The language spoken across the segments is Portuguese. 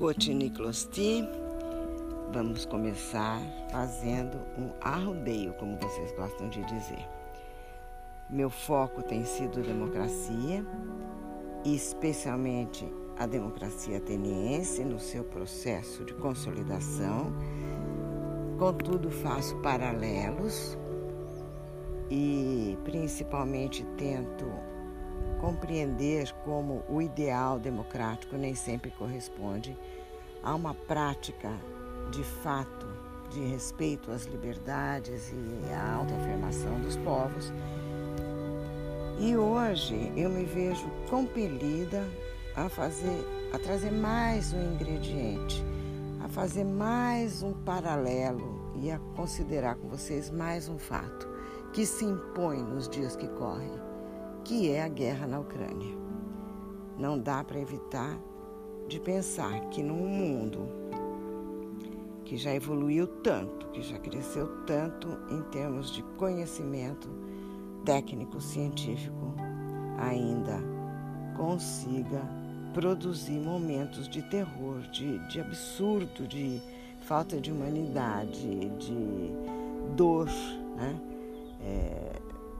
Cotiniclosti. Vamos começar fazendo um arrodeio, como vocês gostam de dizer. Meu foco tem sido democracia, especialmente a democracia ateniense no seu processo de consolidação. Contudo, faço paralelos e principalmente tento compreender como o ideal democrático nem sempre corresponde a uma prática de fato de respeito às liberdades e à autoafirmação dos povos. E hoje eu me vejo compelida a fazer, a trazer mais um ingrediente, a fazer mais um paralelo e a considerar com vocês mais um fato que se impõe nos dias que correm que é a guerra na Ucrânia. Não dá para evitar de pensar que num mundo que já evoluiu tanto, que já cresceu tanto em termos de conhecimento técnico científico, ainda consiga produzir momentos de terror, de, de absurdo, de falta de humanidade, de dor, né? É,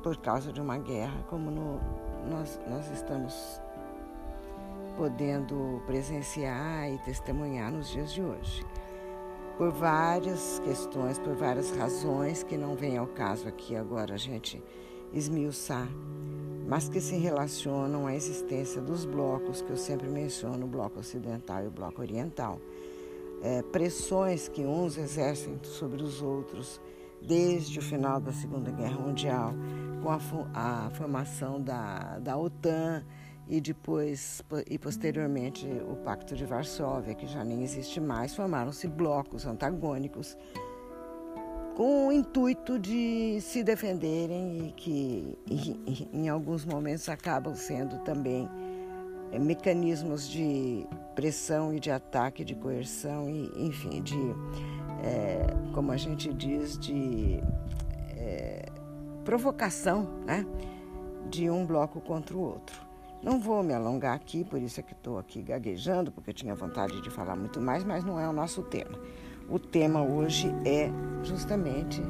por causa de uma guerra, como no, nós, nós estamos podendo presenciar e testemunhar nos dias de hoje. Por várias questões, por várias razões que não vem ao caso aqui agora a gente esmiuçar, mas que se relacionam à existência dos blocos que eu sempre menciono, o bloco ocidental e o bloco oriental. É, pressões que uns exercem sobre os outros desde o final da Segunda Guerra Mundial, com a, a formação da, da OTAN e depois e posteriormente o Pacto de Varsóvia, que já nem existe mais, formaram-se blocos antagônicos com o intuito de se defenderem e que em alguns momentos acabam sendo também é, mecanismos de pressão e de ataque, de coerção e enfim de é, como a gente diz, de é, provocação né, de um bloco contra o outro. Não vou me alongar aqui, por isso é que estou aqui gaguejando, porque eu tinha vontade de falar muito mais, mas não é o nosso tema. O tema hoje é justamente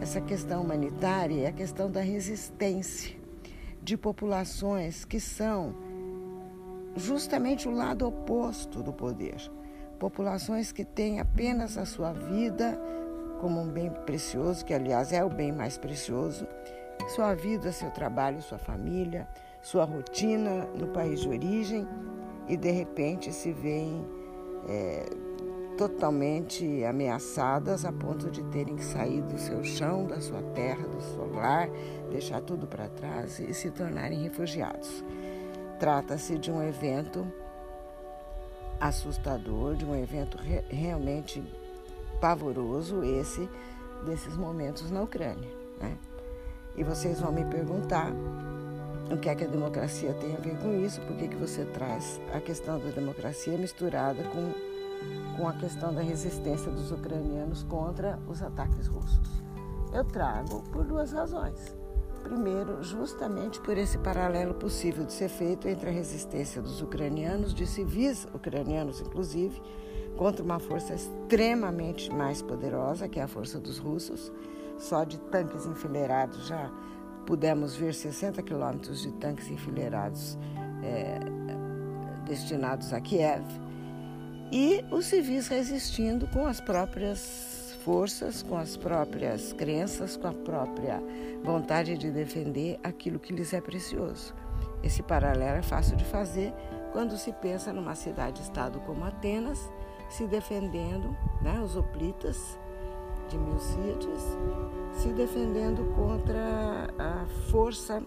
essa questão humanitária e a questão da resistência de populações que são justamente o lado oposto do poder populações que têm apenas a sua vida como um bem precioso, que aliás é o bem mais precioso, sua vida, seu trabalho, sua família, sua rotina no país de origem e de repente se veem é, totalmente ameaçadas a ponto de terem que sair do seu chão, da sua terra, do seu lar, deixar tudo para trás e se tornarem refugiados. Trata-se de um evento assustador, de um evento re realmente pavoroso, esse desses momentos na Ucrânia. Né? E vocês vão me perguntar o que é que a democracia tem a ver com isso, por que, que você traz a questão da democracia misturada com, com a questão da resistência dos ucranianos contra os ataques russos. Eu trago por duas razões. Primeiro, justamente por esse paralelo possível de ser feito entre a resistência dos ucranianos, de civis ucranianos inclusive, contra uma força extremamente mais poderosa, que é a força dos russos. Só de tanques enfileirados já pudemos ver 60 quilômetros de tanques enfileirados é, destinados a Kiev. E os civis resistindo com as próprias forças, com as próprias crenças, com a própria vontade de defender aquilo que lhes é precioso. Esse paralelo é fácil de fazer quando se pensa numa cidade-estado como Atenas, se defendendo, né, os hoplitas de Milcíades, se defendendo contra a força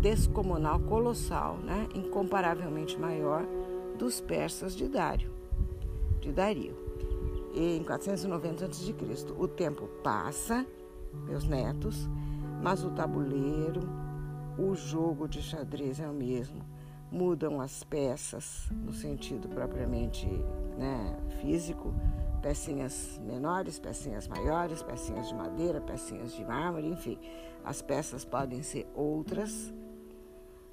descomunal, colossal, né, incomparavelmente maior dos persas de Dário, de Dario em 490 a.C. O tempo passa, meus netos, mas o tabuleiro, o jogo de xadrez é o mesmo. Mudam as peças no sentido propriamente né, físico, pecinhas menores, pecinhas maiores, pecinhas de madeira, pecinhas de mármore, enfim, as peças podem ser outras,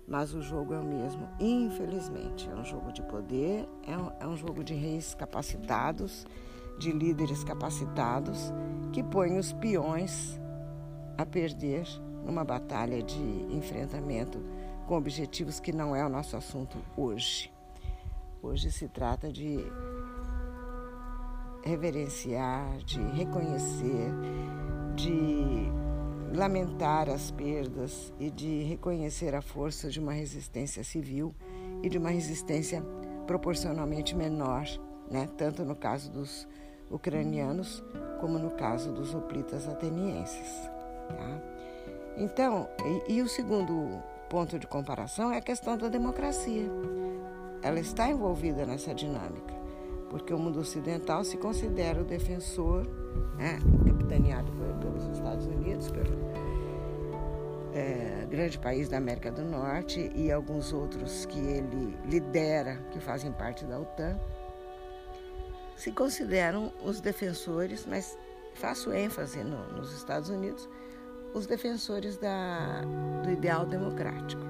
mas o jogo é o mesmo, infelizmente. É um jogo de poder, é um, é um jogo de reis capacitados, de líderes capacitados, que põem os peões a perder numa batalha de enfrentamento com objetivos que não é o nosso assunto hoje. Hoje se trata de reverenciar, de reconhecer, de lamentar as perdas e de reconhecer a força de uma resistência civil e de uma resistência proporcionalmente menor, né? tanto no caso dos ucranianos como no caso dos hoplitas atenienses. Tá? Então, e, e o segundo ponto de comparação é a questão da democracia. Ela está envolvida nessa dinâmica, porque o mundo ocidental se considera o defensor, né, capitaneado pelos Estados Unidos, pelo é, grande país da América do Norte e alguns outros que ele lidera, que fazem parte da OTAN, se consideram os defensores, mas faço ênfase no, nos Estados Unidos, os defensores da, do ideal democrático.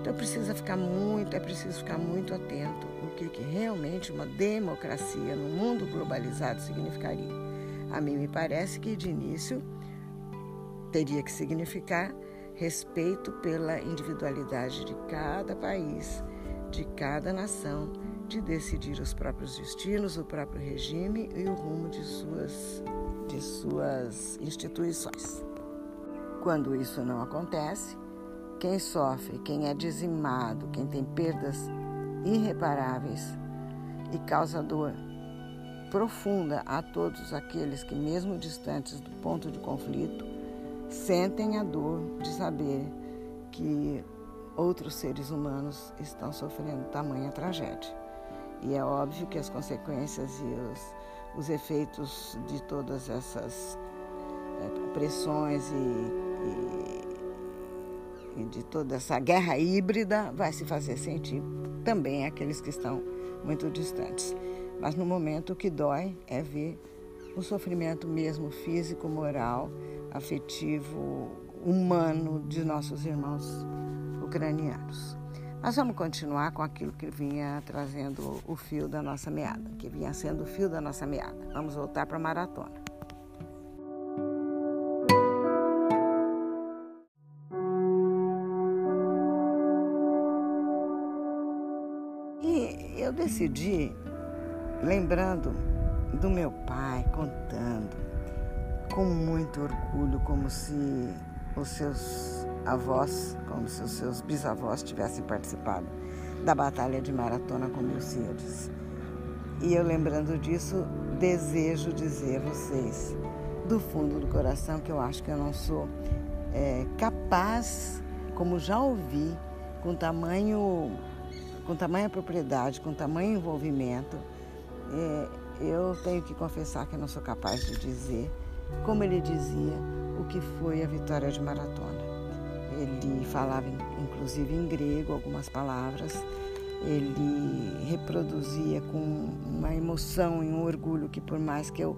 Então precisa ficar muito, é preciso ficar muito atento o que, que realmente uma democracia no mundo globalizado significaria. A mim me parece que de início teria que significar respeito pela individualidade de cada país, de cada nação, de decidir os próprios destinos, o próprio regime e o rumo de suas, de suas instituições. Quando isso não acontece, quem sofre, quem é dizimado, quem tem perdas irreparáveis e causa dor profunda a todos aqueles que, mesmo distantes do ponto de conflito, sentem a dor de saber que outros seres humanos estão sofrendo tamanha tragédia. E é óbvio que as consequências e os, os efeitos de todas essas é, pressões e e, e, de toda essa guerra híbrida vai se fazer sentir também aqueles que estão muito distantes. Mas no momento o que dói é ver o sofrimento mesmo físico, moral, afetivo, humano de nossos irmãos ucranianos. Mas vamos continuar com aquilo que vinha trazendo o fio da nossa meada, que vinha sendo o fio da nossa meada. Vamos voltar para a maratona. Decidi, lembrando do meu pai contando com muito orgulho, como se os seus avós, como se os seus bisavós tivessem participado da batalha de maratona com Milcíades. E eu lembrando disso, desejo dizer a vocês, do fundo do coração, que eu acho que eu não sou é, capaz, como já ouvi, com tamanho com tamanha propriedade, com tamanho envolvimento, é, eu tenho que confessar que não sou capaz de dizer, como ele dizia, o que foi a vitória de maratona. Ele falava, inclusive, em grego algumas palavras, ele reproduzia com uma emoção e um orgulho que, por mais que eu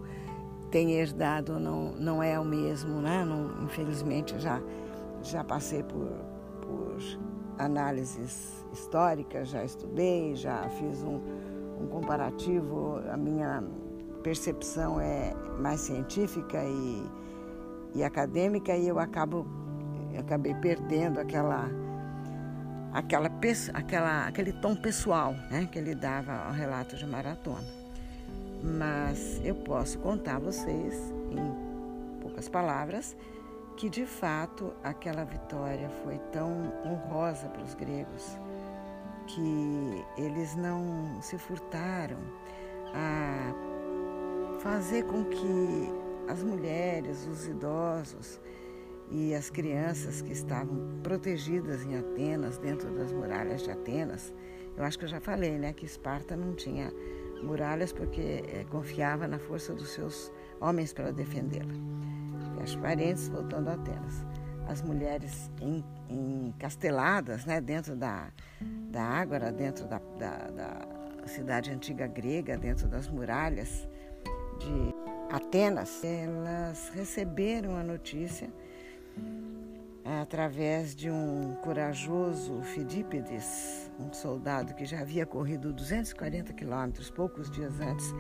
tenha herdado, não, não é o mesmo, né? Não, infelizmente, já, já passei por, por análises históricas, já estudei, já fiz um, um comparativo, a minha percepção é mais científica e, e acadêmica e eu acabo acabei perdendo aquela aquela, aquela aquele tom pessoal né, que ele dava ao relato de maratona. Mas eu posso contar a vocês, em poucas palavras, que de fato aquela vitória foi tão honrosa para os gregos que eles não se furtaram a fazer com que as mulheres, os idosos e as crianças que estavam protegidas em Atenas, dentro das muralhas de Atenas, eu acho que eu já falei, né, que Esparta não tinha muralhas porque é, confiava na força dos seus homens para defendê-la. Fecha parênteses, voltando a Atenas. As mulheres encasteladas né, dentro da, da Ágora, dentro da, da, da cidade antiga grega, dentro das muralhas de Atenas, elas receberam a notícia através de um corajoso Fidípides, um soldado que já havia corrido 240 quilômetros poucos dias antes,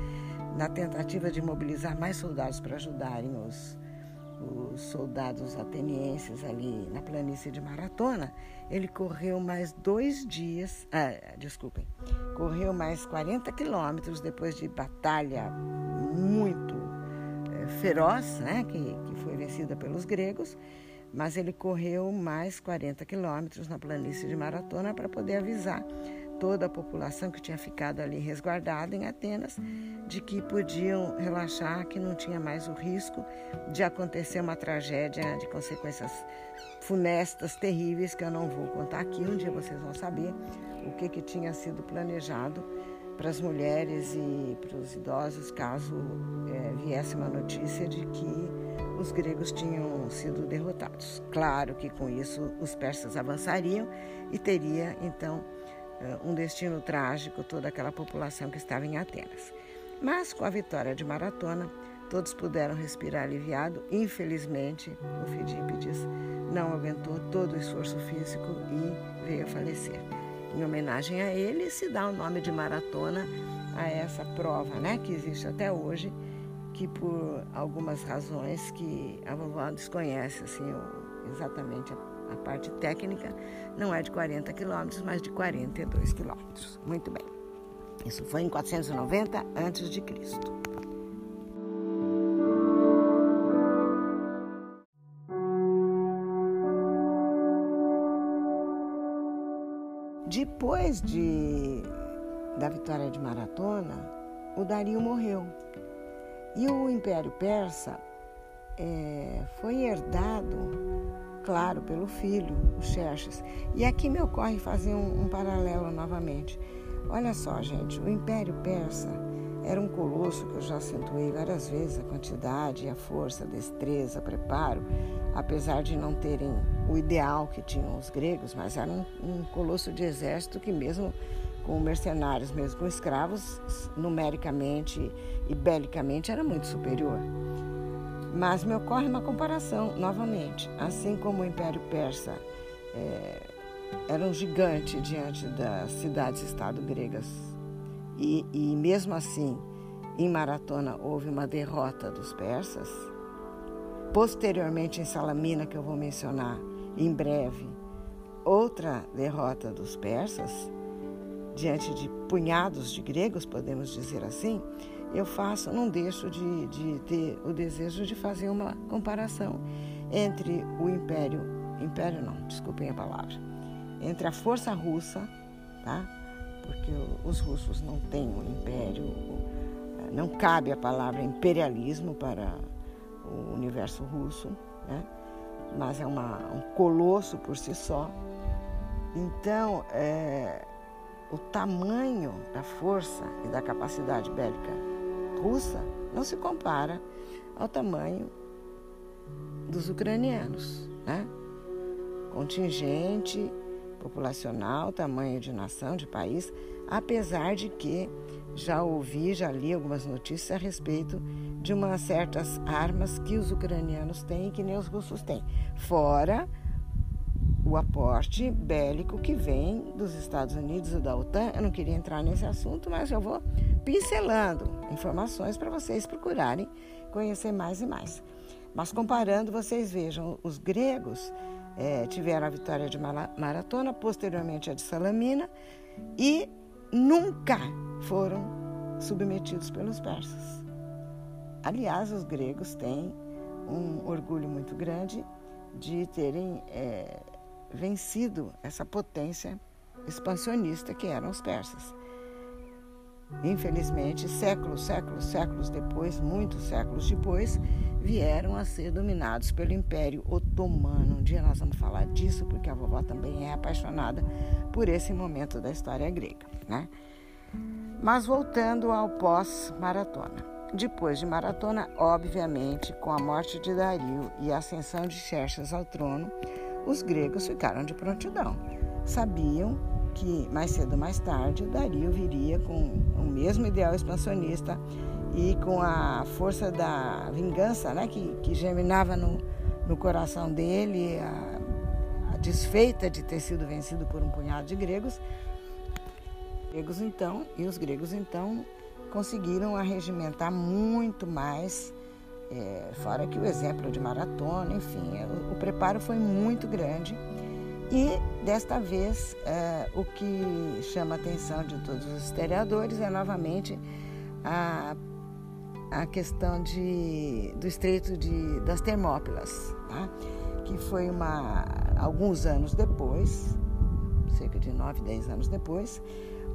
na tentativa de mobilizar mais soldados para ajudarem os, os soldados atenienses ali na planície de Maratona, ele correu mais dois dias, ah, desculpem, correu mais 40 quilômetros depois de batalha muito é, feroz, né, que, que foi vencida pelos gregos, mas ele correu mais 40 quilômetros na planície de Maratona para poder avisar toda a população que tinha ficado ali resguardada em Atenas de que podiam relaxar, que não tinha mais o risco de acontecer uma tragédia de consequências funestas, terríveis, que eu não vou contar aqui. Um dia vocês vão saber o que, que tinha sido planejado para as mulheres e para os idosos, caso é, viesse uma notícia de que os gregos tinham sido derrotados. Claro que com isso os persas avançariam e teria então um destino trágico toda aquela população que estava em Atenas. Mas com a vitória de Maratona, todos puderam respirar aliviado. Infelizmente, o Fidípides não aguentou todo o esforço físico e veio a falecer. Em homenagem a ele, se dá o nome de maratona a essa prova, né, que existe até hoje, que por algumas razões que a vovó desconhece assim, exatamente a, a parte técnica, não é de 40 quilômetros, mas de 42 quilômetros. Muito bem. Isso foi em 490 a.C. Depois de, da vitória de Maratona, o Dario morreu. E o Império Persa é, foi herdado, claro, pelo filho, o Xerxes. E aqui me ocorre fazer um, um paralelo novamente. Olha só, gente, o Império Persa era um colosso que eu já acentuei várias vezes a quantidade, a força, a destreza, preparo, apesar de não terem o ideal que tinham os gregos, mas era um, um colosso de exército que mesmo com mercenários, mesmo com escravos, numericamente e belicamente era muito superior. Mas me ocorre uma comparação, novamente. Assim como o Império Persa é, era um gigante diante das cidades-estado gregas, e, e mesmo assim, em Maratona, houve uma derrota dos persas. Posteriormente, em Salamina, que eu vou mencionar em breve, outra derrota dos persas, diante de punhados de gregos, podemos dizer assim, eu faço, não deixo de, de ter o desejo de fazer uma comparação entre o império, império não, desculpem a palavra, entre a força russa, tá? porque os russos não têm um império, não cabe a palavra imperialismo para o universo russo, né? mas é uma, um colosso por si só. Então, é, o tamanho da força e da capacidade bélica russa não se compara ao tamanho dos ucranianos, né? Contingente populacional, tamanho de nação, de país, apesar de que já ouvi, já li algumas notícias a respeito de umas certas armas que os ucranianos têm e que nem os russos têm. Fora o aporte bélico que vem dos Estados Unidos e da OTAN. Eu não queria entrar nesse assunto, mas eu vou pincelando informações para vocês procurarem conhecer mais e mais. Mas comparando, vocês vejam, os gregos é, tiveram a vitória de Maratona, posteriormente a de Salamina, e nunca foram submetidos pelos persas. Aliás, os gregos têm um orgulho muito grande de terem é, vencido essa potência expansionista que eram os persas. Infelizmente, séculos, séculos, séculos depois, muitos séculos depois, vieram a ser dominados pelo Império Otomano. Um dia nós vamos falar disso, porque a vovó também é apaixonada por esse momento da história grega. Né? Mas voltando ao pós-maratona. Depois de Maratona, obviamente, com a morte de Dario e a ascensão de Xerxes ao trono, os gregos ficaram de prontidão. Sabiam que mais cedo ou mais tarde Dario viria com o mesmo ideal expansionista e com a força da vingança né, que, que germinava no, no coração dele, a, desfeita de ter sido vencido por um punhado de gregos, gregos então e os gregos então conseguiram arregimentar muito mais, é, fora que o exemplo de maratona, enfim, o, o preparo foi muito grande. E desta vez, é, o que chama a atenção de todos os historiadores é novamente a, a questão de, do Estreito de, das Termópilas, tá? que foi uma, alguns anos depois, cerca de 9, 10 anos depois,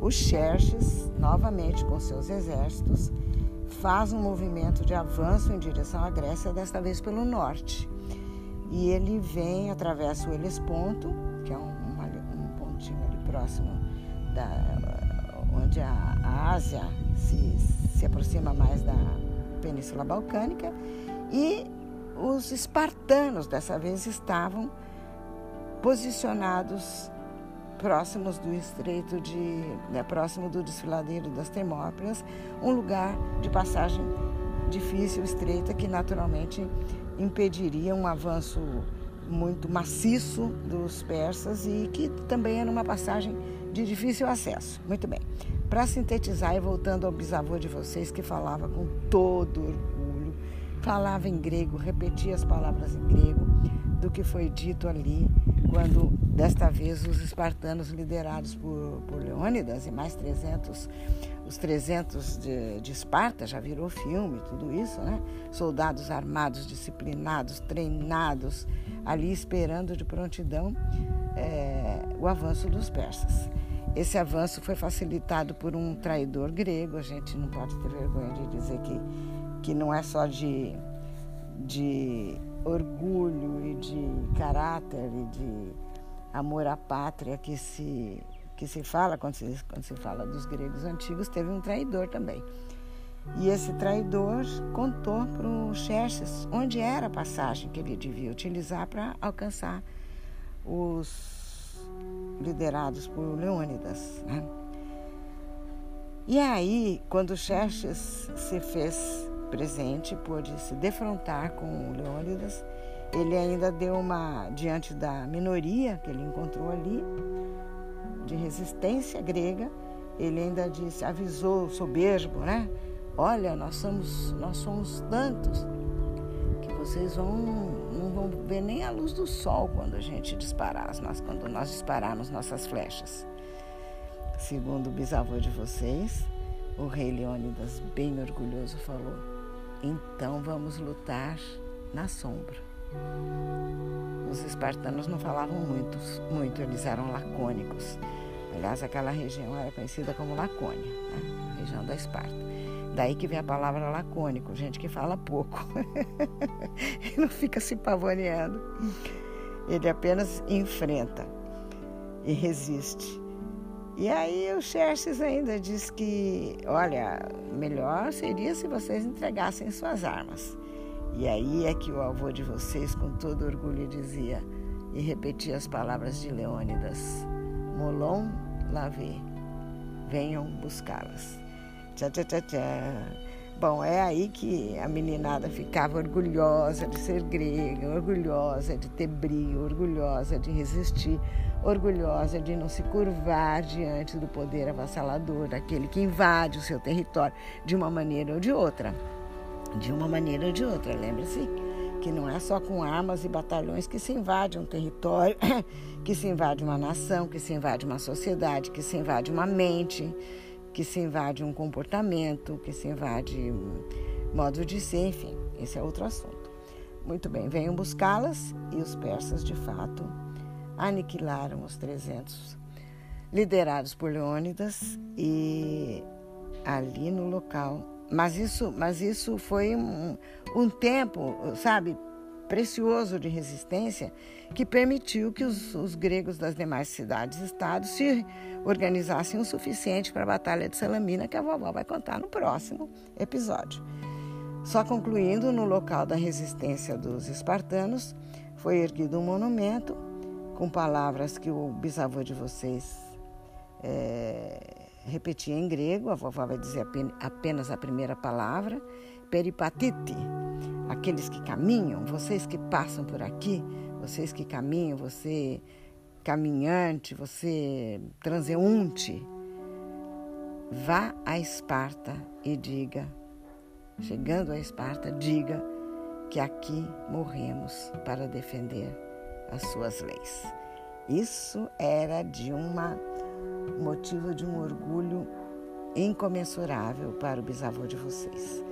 os Xerxes, novamente com seus exércitos, faz um movimento de avanço em direção à Grécia, desta vez pelo norte. E ele vem, atravessa o Helesponto, que é um, um, um pontinho ali próximo da, onde a, a Ásia se, se aproxima mais da Península Balcânica, e os espartanos dessa vez estavam posicionados próximos do estreito de, né, próximo do desfiladeiro das Termópilas, um lugar de passagem difícil, estreita, que naturalmente impediria um avanço muito maciço dos persas e que também era uma passagem de difícil acesso. Muito bem. Para sintetizar e voltando ao bisavô de vocês que falava com todo orgulho, falava em grego, repetia as palavras em grego do que foi dito ali quando desta vez os espartanos liderados por, por Leônidas e mais 300 os 300 de, de, Esparta, já virou filme, tudo isso, né? Soldados armados, disciplinados, treinados, ali esperando de prontidão é, o avanço dos persas. Esse avanço foi facilitado por um traidor grego, a gente não pode ter vergonha de dizer que, que não é só de, de orgulho e de caráter e de amor à pátria que se que se fala, quando se, quando se fala dos gregos antigos, teve um traidor também. E esse traidor contou para o Xerxes onde era a passagem que ele devia utilizar para alcançar os liderados por Leônidas. Né? E aí, quando Xerxes se fez presente, pôde se defrontar com Leônidas, ele ainda deu uma, diante da minoria que ele encontrou ali, de resistência grega, ele ainda disse, avisou soberbo, né? Olha, nós somos, nós somos tantos que vocês vão, não vão ver nem a luz do sol quando a gente disparar, nós, quando nós dispararmos nossas flechas. Segundo o bisavô de vocês, o rei Leônidas, bem orgulhoso, falou: Então vamos lutar na sombra. Os espartanos não falavam muito, muito, eles eram lacônicos. Aliás, aquela região era conhecida como Lacônia, né? região da Esparta. Daí que vem a palavra lacônico, gente que fala pouco e não fica se pavoneando. Ele apenas enfrenta e resiste. E aí o Xerxes ainda diz que, olha, melhor seria se vocês entregassem suas armas. E aí é que o avô de vocês, com todo orgulho, dizia e repetia as palavras de Leônidas: Molon Lavê, venham buscá-las. Tchá, tchá, tchá, tchá. Bom, é aí que a meninada ficava orgulhosa de ser grega, orgulhosa de ter brio, orgulhosa de resistir, orgulhosa de não se curvar diante do poder avassalador daquele que invade o seu território de uma maneira ou de outra de uma maneira ou de outra. Lembre-se que não é só com armas e batalhões que se invade um território, que se invade uma nação, que se invade uma sociedade, que se invade uma mente, que se invade um comportamento, que se invade modo de ser, enfim, esse é outro assunto. Muito bem, venham buscá-las e os persas, de fato, aniquilaram os 300 liderados por Leônidas e ali no local mas isso, mas isso foi um, um tempo, sabe, precioso de resistência que permitiu que os, os gregos das demais cidades-estados se organizassem o suficiente para a Batalha de Salamina, que a vovó vai contar no próximo episódio. Só concluindo, no local da resistência dos espartanos, foi erguido um monumento com palavras que o bisavô de vocês é, repetir em grego, a vovó vai dizer apenas a primeira palavra, peripatite, aqueles que caminham, vocês que passam por aqui, vocês que caminham, você caminhante, você transeunte, vá a Esparta e diga, chegando a Esparta, diga que aqui morremos para defender as suas leis. Isso era de uma motivo de um orgulho incomensurável para o bisavô de vocês.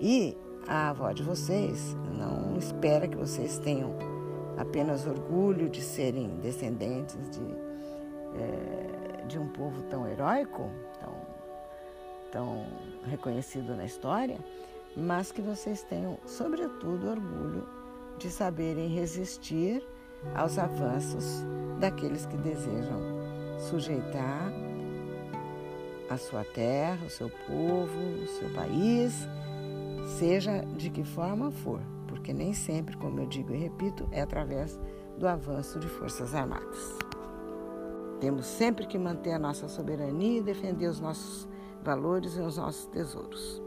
E a avó de vocês não espera que vocês tenham apenas orgulho de serem descendentes de, é, de um povo tão heróico, tão, tão reconhecido na história, mas que vocês tenham, sobretudo, orgulho de saberem resistir aos avanços daqueles que desejam sujeitar a sua terra, o seu povo, o seu país, seja de que forma for, porque nem sempre, como eu digo e repito, é através do avanço de forças armadas. Temos sempre que manter a nossa soberania e defender os nossos valores e os nossos tesouros.